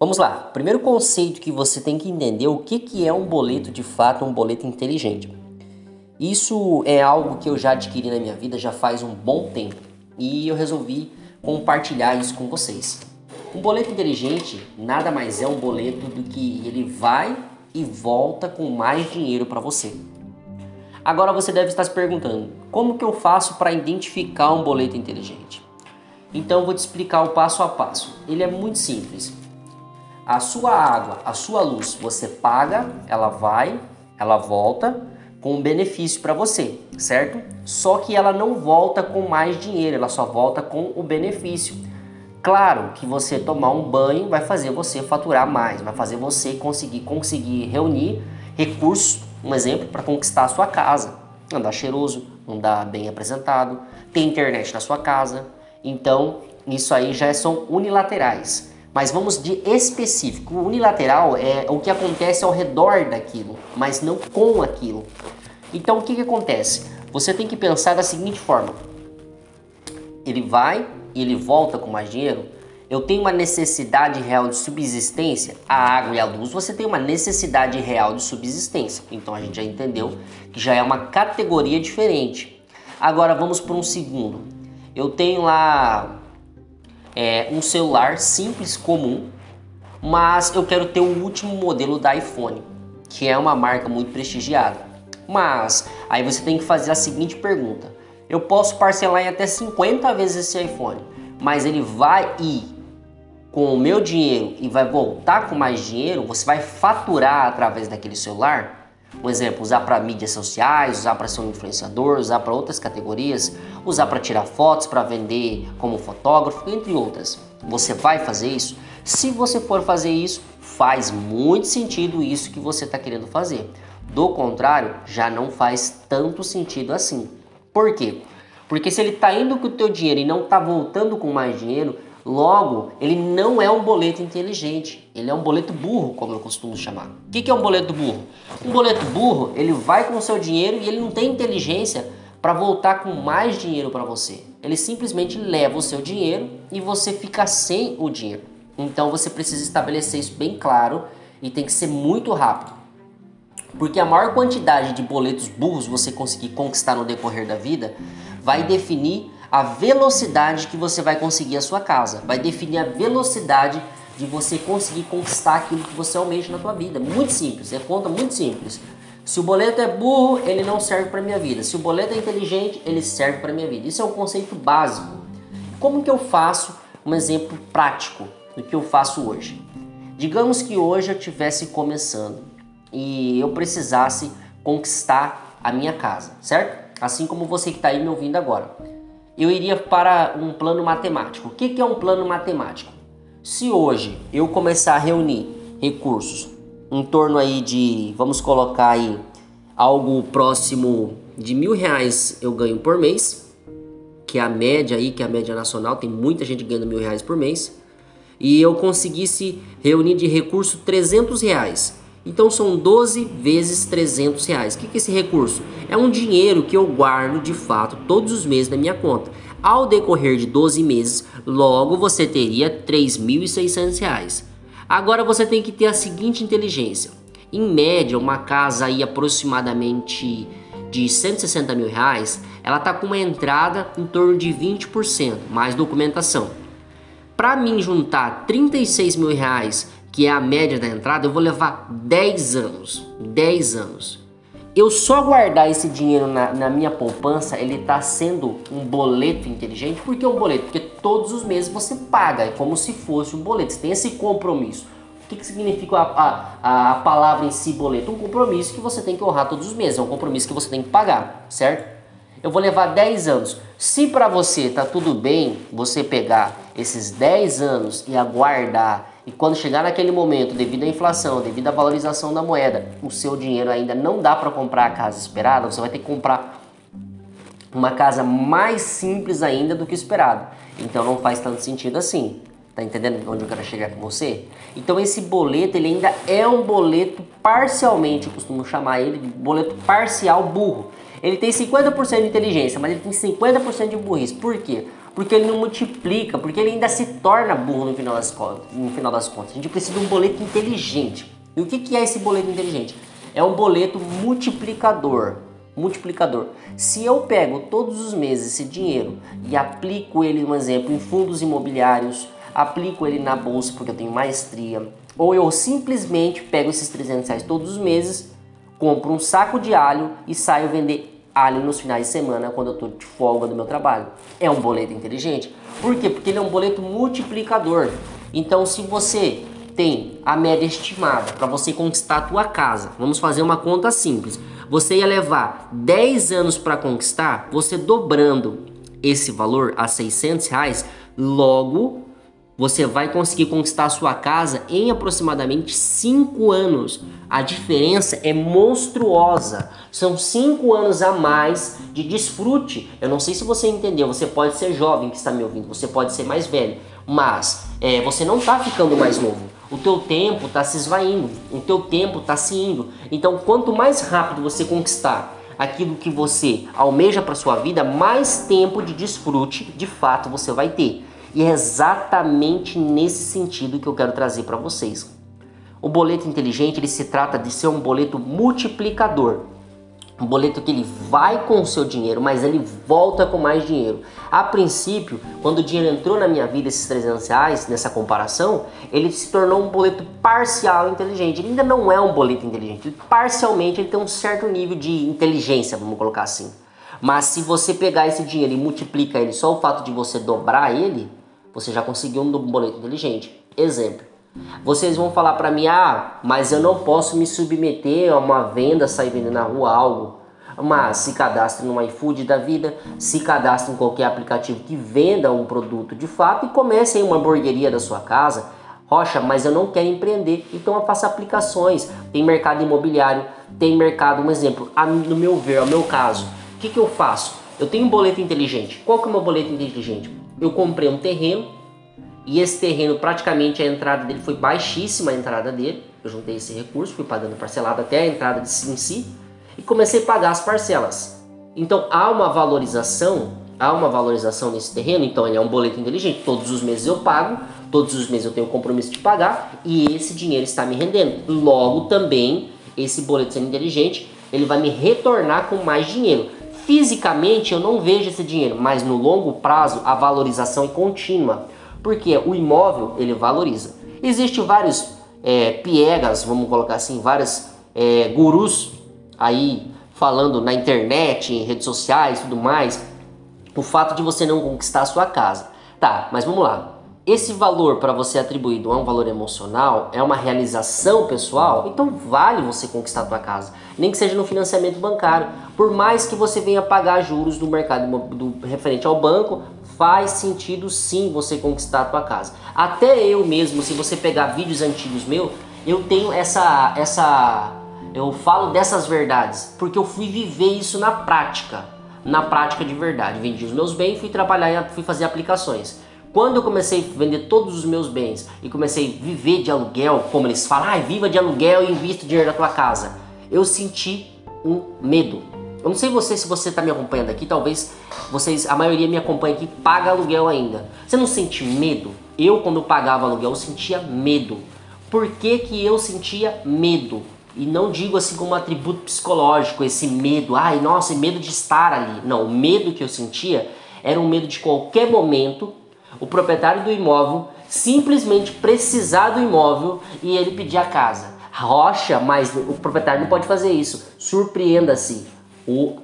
Vamos lá. Primeiro conceito que você tem que entender o que, que é um boleto de fato, um boleto inteligente. Isso é algo que eu já adquiri na minha vida já faz um bom tempo e eu resolvi compartilhar isso com vocês. Um boleto inteligente nada mais é um boleto do que ele vai e volta com mais dinheiro para você. Agora você deve estar se perguntando: como que eu faço para identificar um boleto inteligente? Então vou te explicar o passo a passo. Ele é muito simples. A sua água, a sua luz, você paga, ela vai, ela volta com um benefício para você, certo? Só que ela não volta com mais dinheiro, ela só volta com o benefício. Claro que você tomar um banho vai fazer você faturar mais, vai fazer você conseguir conseguir reunir recursos, um exemplo, para conquistar a sua casa. Andar cheiroso, andar bem apresentado, ter internet na sua casa. Então, isso aí já são unilaterais. Mas vamos de específico. O unilateral é o que acontece ao redor daquilo, mas não com aquilo. Então, o que, que acontece? Você tem que pensar da seguinte forma: ele vai e ele volta com mais dinheiro, eu tenho uma necessidade real de subsistência, a água e a luz, você tem uma necessidade real de subsistência. Então a gente já entendeu que já é uma categoria diferente. Agora vamos para um segundo. Eu tenho lá é, um celular simples, comum, mas eu quero ter o último modelo da iPhone, que é uma marca muito prestigiada. Mas aí você tem que fazer a seguinte pergunta: eu posso parcelar em até 50 vezes esse iPhone, mas ele vai ir com o meu dinheiro e vai voltar com mais dinheiro, você vai faturar através daquele celular. Um exemplo, usar para mídias sociais, usar para ser um influenciador, usar para outras categorias, usar para tirar fotos, para vender como fotógrafo, entre outras. Você vai fazer isso? Se você for fazer isso, faz muito sentido isso que você está querendo fazer. Do contrário, já não faz tanto sentido assim. Por quê? Porque se ele está indo com o teu dinheiro e não está voltando com mais dinheiro, logo ele não é um boleto inteligente. Ele é um boleto burro, como eu costumo chamar. O que, é um boleto burro? Um boleto burro, ele vai com o seu dinheiro e ele não tem inteligência para voltar com mais dinheiro para você. Ele simplesmente leva o seu dinheiro e você fica sem o dinheiro. Então você precisa estabelecer isso bem claro e tem que ser muito rápido. Porque a maior quantidade de boletos burros você conseguir conquistar no decorrer da vida vai definir a velocidade que você vai conseguir a sua casa, vai definir a velocidade de você conseguir conquistar aquilo que você almeja na sua vida. Muito simples, é conta muito simples. Se o boleto é burro, ele não serve para minha vida. Se o boleto é inteligente, ele serve para minha vida. Isso é um conceito básico. Como que eu faço um exemplo prático do que eu faço hoje? Digamos que hoje eu estivesse começando e eu precisasse conquistar a minha casa, certo? Assim como você que está aí me ouvindo agora. Eu iria para um plano matemático. O que é um plano matemático? Se hoje eu começar a reunir recursos em torno aí de, vamos colocar aí, algo próximo de mil reais eu ganho por mês, que é a média aí, que é a média nacional, tem muita gente ganhando mil reais por mês, e eu conseguisse reunir de recurso 300 reais então são 12 vezes 300 reais. O que é esse recurso? É um dinheiro que eu guardo de fato todos os meses na minha conta. Ao decorrer de 12 meses, logo você teria 3.600 reais. Agora você tem que ter a seguinte inteligência. Em média, uma casa aí aproximadamente de 160 mil reais, ela está com uma entrada em torno de 20%, mais documentação. Para mim juntar 36 mil reais que é a média da entrada, eu vou levar 10 anos. 10 anos. Eu só guardar esse dinheiro na, na minha poupança, ele está sendo um boleto inteligente. Por que um boleto? Porque todos os meses você paga, é como se fosse um boleto. Você tem esse compromisso. O que, que significa a, a, a palavra em si, boleto? Um compromisso que você tem que honrar todos os meses, é um compromisso que você tem que pagar, certo? Eu vou levar 10 anos. Se para você tá tudo bem, você pegar esses 10 anos e aguardar e quando chegar naquele momento, devido à inflação, devido à valorização da moeda, o seu dinheiro ainda não dá para comprar a casa esperada, você vai ter que comprar uma casa mais simples ainda do que esperado. Então não faz tanto sentido assim. Tá entendendo onde eu quero chegar com você? Então esse boleto, ele ainda é um boleto parcialmente, eu costumo chamar ele de boleto parcial burro. Ele tem 50% de inteligência, mas ele tem 50% de burrice. Por quê? Porque ele não multiplica, porque ele ainda se torna burro no final das contas. No final das contas. A gente precisa de um boleto inteligente. E o que, que é esse boleto inteligente? É um boleto multiplicador. Multiplicador. Se eu pego todos os meses esse dinheiro e aplico ele, um exemplo, em fundos imobiliários, aplico ele na bolsa porque eu tenho maestria, ou eu simplesmente pego esses 300 reais todos os meses, compro um saco de alho e saio vender alho nos finais de semana quando eu estou de folga do meu trabalho. É um boleto inteligente. Por quê? Porque ele é um boleto multiplicador. Então, se você tem a média estimada para você conquistar a tua casa, vamos fazer uma conta simples. Você ia levar 10 anos para conquistar, você dobrando esse valor a 600 reais, logo você vai conseguir conquistar a sua casa em aproximadamente 5 anos. A diferença é monstruosa. São 5 anos a mais de desfrute. Eu não sei se você entendeu. Você pode ser jovem que está me ouvindo, você pode ser mais velho, mas é, você não está ficando mais novo. O teu tempo está se esvaindo, o teu tempo está se indo. Então, quanto mais rápido você conquistar aquilo que você almeja para sua vida, mais tempo de desfrute de fato você vai ter. E é exatamente nesse sentido que eu quero trazer para vocês. O boleto inteligente ele se trata de ser um boleto multiplicador. Um boleto que ele vai com o seu dinheiro, mas ele volta com mais dinheiro. A princípio, quando o dinheiro entrou na minha vida, esses 300 reais, nessa comparação, ele se tornou um boleto parcial inteligente. Ele ainda não é um boleto inteligente. Parcialmente, ele tem um certo nível de inteligência, vamos colocar assim. Mas se você pegar esse dinheiro e multiplica ele, só o fato de você dobrar ele, você já conseguiu um boleto inteligente. Exemplo. Vocês vão falar para mim, ah, mas eu não posso me submeter a uma venda, sair vendendo na rua algo. Mas se cadastre no iFood da vida, se cadastre em qualquer aplicativo que venda um produto de fato e comece em uma hamburgueria da sua casa. Rocha, mas eu não quero empreender, então eu faço aplicações. Tem mercado imobiliário, tem mercado, um exemplo, no meu ver, no meu caso, o que, que eu faço? Eu tenho um boleto inteligente. Qual que é o meu boleto inteligente? Eu comprei um terreno e esse terreno praticamente a entrada dele foi baixíssima a entrada dele. Eu juntei esse recurso, fui pagando parcelado até a entrada em si e comecei a pagar as parcelas. Então há uma valorização, há uma valorização nesse terreno, então ele é um boleto inteligente. Todos os meses eu pago, todos os meses eu tenho o compromisso de pagar e esse dinheiro está me rendendo. Logo também esse boleto sendo inteligente, ele vai me retornar com mais dinheiro. Fisicamente eu não vejo esse dinheiro, mas no longo prazo a valorização é contínua, porque o imóvel ele valoriza. Existem vários é, piegas, vamos colocar assim, vários é, gurus aí falando na internet, em redes sociais, tudo mais, o fato de você não conquistar a sua casa. Tá, mas vamos lá. Esse valor para você atribuído é um valor emocional, é uma realização pessoal, então vale você conquistar a tua casa, nem que seja no financiamento bancário. Por mais que você venha pagar juros do mercado do, referente ao banco, faz sentido sim você conquistar a tua casa. Até eu mesmo, se você pegar vídeos antigos meus, eu tenho essa essa eu falo dessas verdades, porque eu fui viver isso na prática, na prática de verdade. Vendi os meus bens, fui trabalhar, fui fazer aplicações. Quando eu comecei a vender todos os meus bens e comecei a viver de aluguel, como eles falam, ah, viva de aluguel e invista o dinheiro da tua casa, eu senti um medo. Eu não sei você se você está me acompanhando aqui, talvez vocês, a maioria me acompanha aqui, paga aluguel ainda. Você não sente medo? Eu, quando pagava aluguel, eu sentia medo. Por que, que eu sentia medo? E não digo assim como um atributo psicológico, esse medo, ai, nossa, medo de estar ali. Não, o medo que eu sentia era um medo de qualquer momento o proprietário do imóvel simplesmente precisar do imóvel e ele pedir a casa. Rocha, mas o proprietário não pode fazer isso. Surpreenda-se.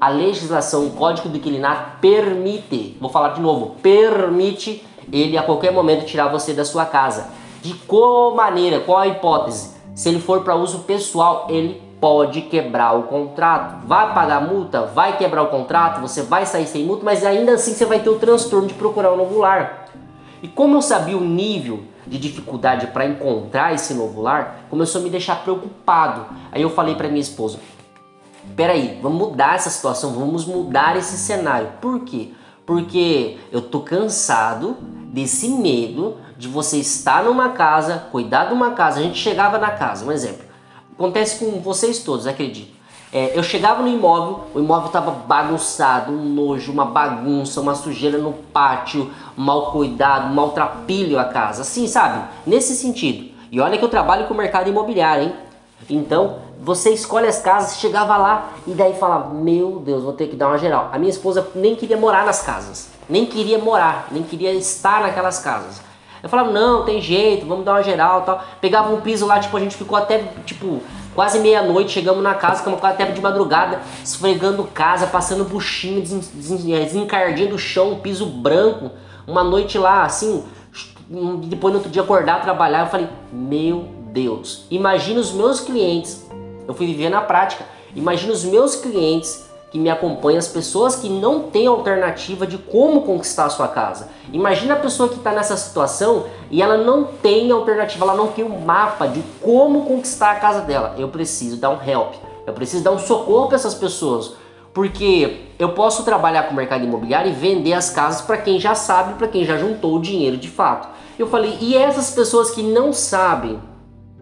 a legislação, o Código do Inquilinato permite, vou falar de novo, permite ele a qualquer momento tirar você da sua casa. De qual maneira, qual a hipótese? Se ele for para uso pessoal, ele pode quebrar o contrato. Vai pagar multa, vai quebrar o contrato, você vai sair sem multa, mas ainda assim você vai ter o transtorno de procurar um novo lar. E como eu sabia o nível de dificuldade para encontrar esse novo lar, começou a me deixar preocupado. Aí eu falei para minha esposa: "Peraí, vamos mudar essa situação, vamos mudar esse cenário. Por quê? Porque eu tô cansado desse medo de você estar numa casa, cuidar de uma casa. A gente chegava na casa, um exemplo. Acontece com vocês todos, acredito. É, eu chegava no imóvel, o imóvel estava bagunçado, um nojo, uma bagunça, uma sujeira no pátio, mal cuidado, maltrapilho a casa, assim, sabe? Nesse sentido. E olha que eu trabalho com o mercado imobiliário, hein? Então, você escolhe as casas, chegava lá e daí falava: Meu Deus, vou ter que dar uma geral. A minha esposa nem queria morar nas casas, nem queria morar, nem queria estar naquelas casas. Eu falava: Não, tem jeito, vamos dar uma geral tal. Pegava um piso lá, tipo, a gente ficou até tipo quase meia-noite, chegamos na casa, ficamos até de madrugada, esfregando casa, passando buchinho, desencardando o chão, piso branco. Uma noite lá, assim, depois no outro dia acordar, trabalhar, eu falei: Meu Deus, imagina os meus clientes eu fui viver na prática. Imagina os meus clientes que me acompanham, as pessoas que não têm alternativa de como conquistar a sua casa. Imagina a pessoa que está nessa situação e ela não tem alternativa, ela não tem um mapa de como conquistar a casa dela. Eu preciso dar um help, eu preciso dar um socorro para essas pessoas. Porque eu posso trabalhar com o mercado imobiliário e vender as casas para quem já sabe, para quem já juntou o dinheiro de fato. Eu falei, e essas pessoas que não sabem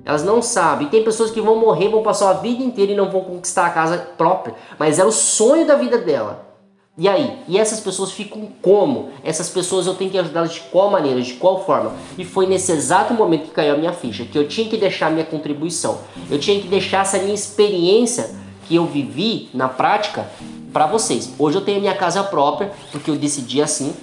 elas não sabem. Tem pessoas que vão morrer, vão passar a vida inteira e não vão conquistar a casa própria. Mas é o sonho da vida dela. E aí? E essas pessoas ficam como? Essas pessoas eu tenho que ajudá-las de qual maneira, de qual forma? E foi nesse exato momento que caiu a minha ficha, que eu tinha que deixar minha contribuição. Eu tinha que deixar essa minha experiência que eu vivi na prática para vocês. Hoje eu tenho minha casa própria, porque eu decidi assim.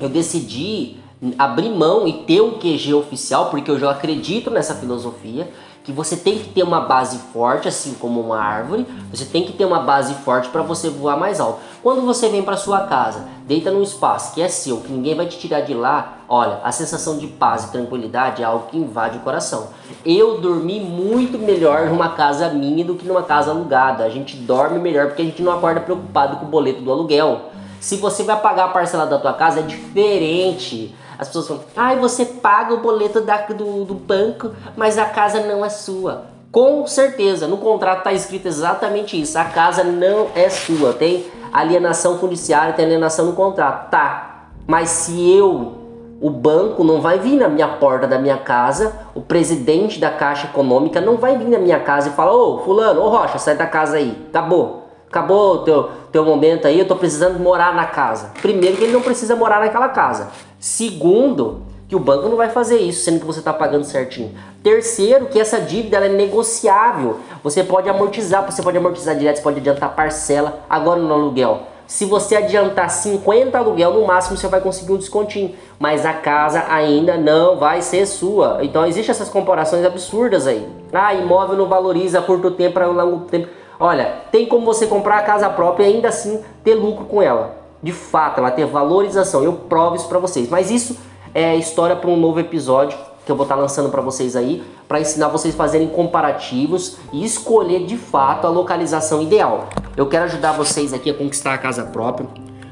Eu decidi abrir mão e ter um QG oficial, porque eu já acredito nessa filosofia, que você tem que ter uma base forte, assim como uma árvore, você tem que ter uma base forte para você voar mais alto. Quando você vem para sua casa, deita num espaço que é seu, que ninguém vai te tirar de lá, olha, a sensação de paz e tranquilidade é algo que invade o coração. Eu dormi muito melhor numa casa minha do que numa casa alugada. A gente dorme melhor porque a gente não acorda preocupado com o boleto do aluguel. Se você vai pagar a parcela da tua casa é diferente. As pessoas falam, ai, ah, você paga o boleto da, do, do banco, mas a casa não é sua. Com certeza, no contrato está escrito exatamente isso. A casa não é sua. Tem alienação fundiciária, tem alienação no contrato. Tá. Mas se eu, o banco não vai vir na minha porta da minha casa, o presidente da Caixa Econômica não vai vir na minha casa e falar: Ô, Fulano, ô Rocha, sai da casa aí. Acabou. Acabou o teu, teu momento aí, eu tô precisando morar na casa. Primeiro que ele não precisa morar naquela casa. Segundo, que o banco não vai fazer isso, sendo que você está pagando certinho. Terceiro, que essa dívida é negociável. Você pode amortizar, você pode amortizar direto, você pode adiantar parcela. Agora no aluguel, se você adiantar 50 aluguel, no máximo você vai conseguir um descontinho. Mas a casa ainda não vai ser sua. Então existem essas comparações absurdas aí. Ah, imóvel não valoriza a curto tempo, para longo tempo. Olha, tem como você comprar a casa própria e ainda assim ter lucro com ela. De fato, ela ter valorização. Eu provo isso para vocês. Mas isso é história para um novo episódio que eu vou estar tá lançando para vocês aí, para ensinar vocês a fazerem comparativos e escolher de fato a localização ideal. Eu quero ajudar vocês aqui a conquistar a casa própria.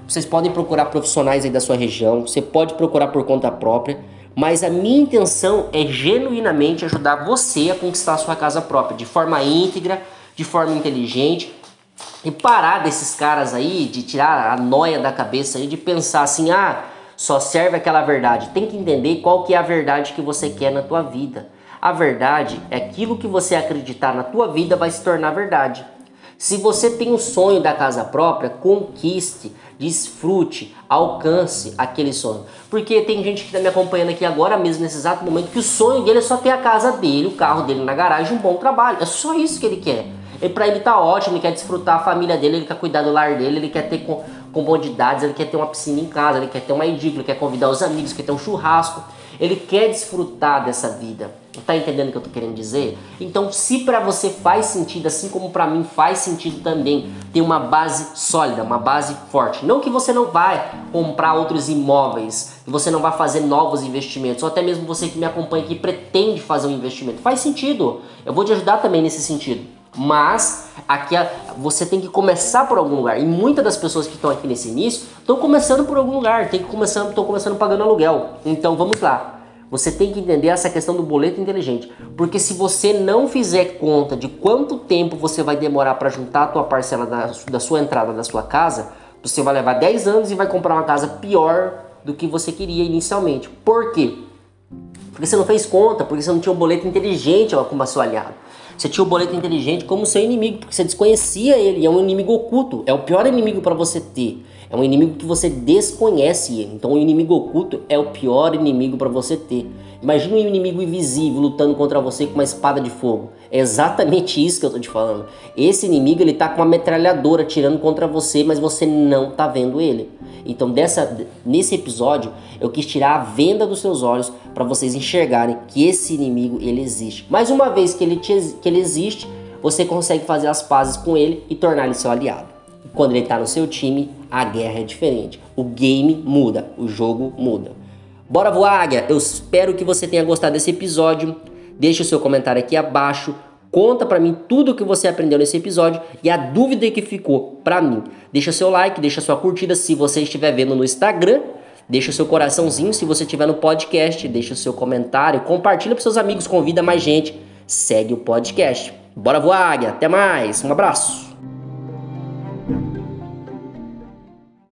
Vocês podem procurar profissionais aí da sua região, você pode procurar por conta própria, mas a minha intenção é genuinamente ajudar você a conquistar a sua casa própria de forma íntegra, de forma inteligente e parar desses caras aí, de tirar a noia da cabeça aí, de pensar assim, ah, só serve aquela verdade. Tem que entender qual que é a verdade que você quer na tua vida. A verdade é aquilo que você acreditar na tua vida vai se tornar verdade. Se você tem o sonho da casa própria, conquiste, desfrute, alcance aquele sonho. Porque tem gente que está me acompanhando aqui agora mesmo, nesse exato momento, que o sonho dele é só ter a casa dele, o carro dele na garagem, um bom trabalho. É só isso que ele quer. E para ele tá ótimo, ele quer desfrutar a família dele, ele quer cuidar do lar dele, ele quer ter com, comodidades, ele quer ter uma piscina em casa, ele quer ter uma edícula, ele quer convidar os amigos, quer ter um churrasco. Ele quer desfrutar dessa vida. Tá entendendo o que eu tô querendo dizer? Então, se para você faz sentido, assim como para mim faz sentido também, ter uma base sólida, uma base forte. Não que você não vai comprar outros imóveis, que você não vai fazer novos investimentos, ou até mesmo você que me acompanha que pretende fazer um investimento. Faz sentido. Eu vou te ajudar também nesse sentido. Mas aqui você tem que começar por algum lugar. E muitas das pessoas que estão aqui nesse início estão começando por algum lugar, tem que começando, estão começando pagando aluguel. Então vamos lá. Você tem que entender essa questão do boleto inteligente, porque se você não fizer conta de quanto tempo você vai demorar para juntar a tua parcela da, da sua entrada da sua casa, você vai levar 10 anos e vai comprar uma casa pior do que você queria inicialmente. Por quê? Porque você não fez conta, porque você não tinha um boleto inteligente como seu aliado. Você tinha o boleto inteligente como seu inimigo, porque você desconhecia ele, é um inimigo oculto, é o pior inimigo para você ter. É um inimigo que você desconhece. Então o inimigo oculto é o pior inimigo para você ter. Imagina um inimigo invisível lutando contra você com uma espada de fogo. É exatamente isso que eu tô te falando. Esse inimigo ele tá com uma metralhadora tirando contra você, mas você não tá vendo ele. Então dessa nesse episódio eu quis tirar a venda dos seus olhos para vocês enxergarem que esse inimigo ele existe. Mais uma vez que ele, te, que ele existe, você consegue fazer as pazes com ele e tornar ele seu aliado. Quando ele está no seu time, a guerra é diferente. O game muda, o jogo muda. Bora voar, águia! Eu espero que você tenha gostado desse episódio. Deixe o seu comentário aqui abaixo. Conta para mim tudo o que você aprendeu nesse episódio e a dúvida que ficou para mim. Deixa seu like, deixa sua curtida se você estiver vendo no Instagram. Deixa o seu coraçãozinho se você estiver no podcast, deixa o seu comentário, compartilha para seus amigos, convida mais gente, segue o podcast. Bora voar, águia. Até mais. Um abraço.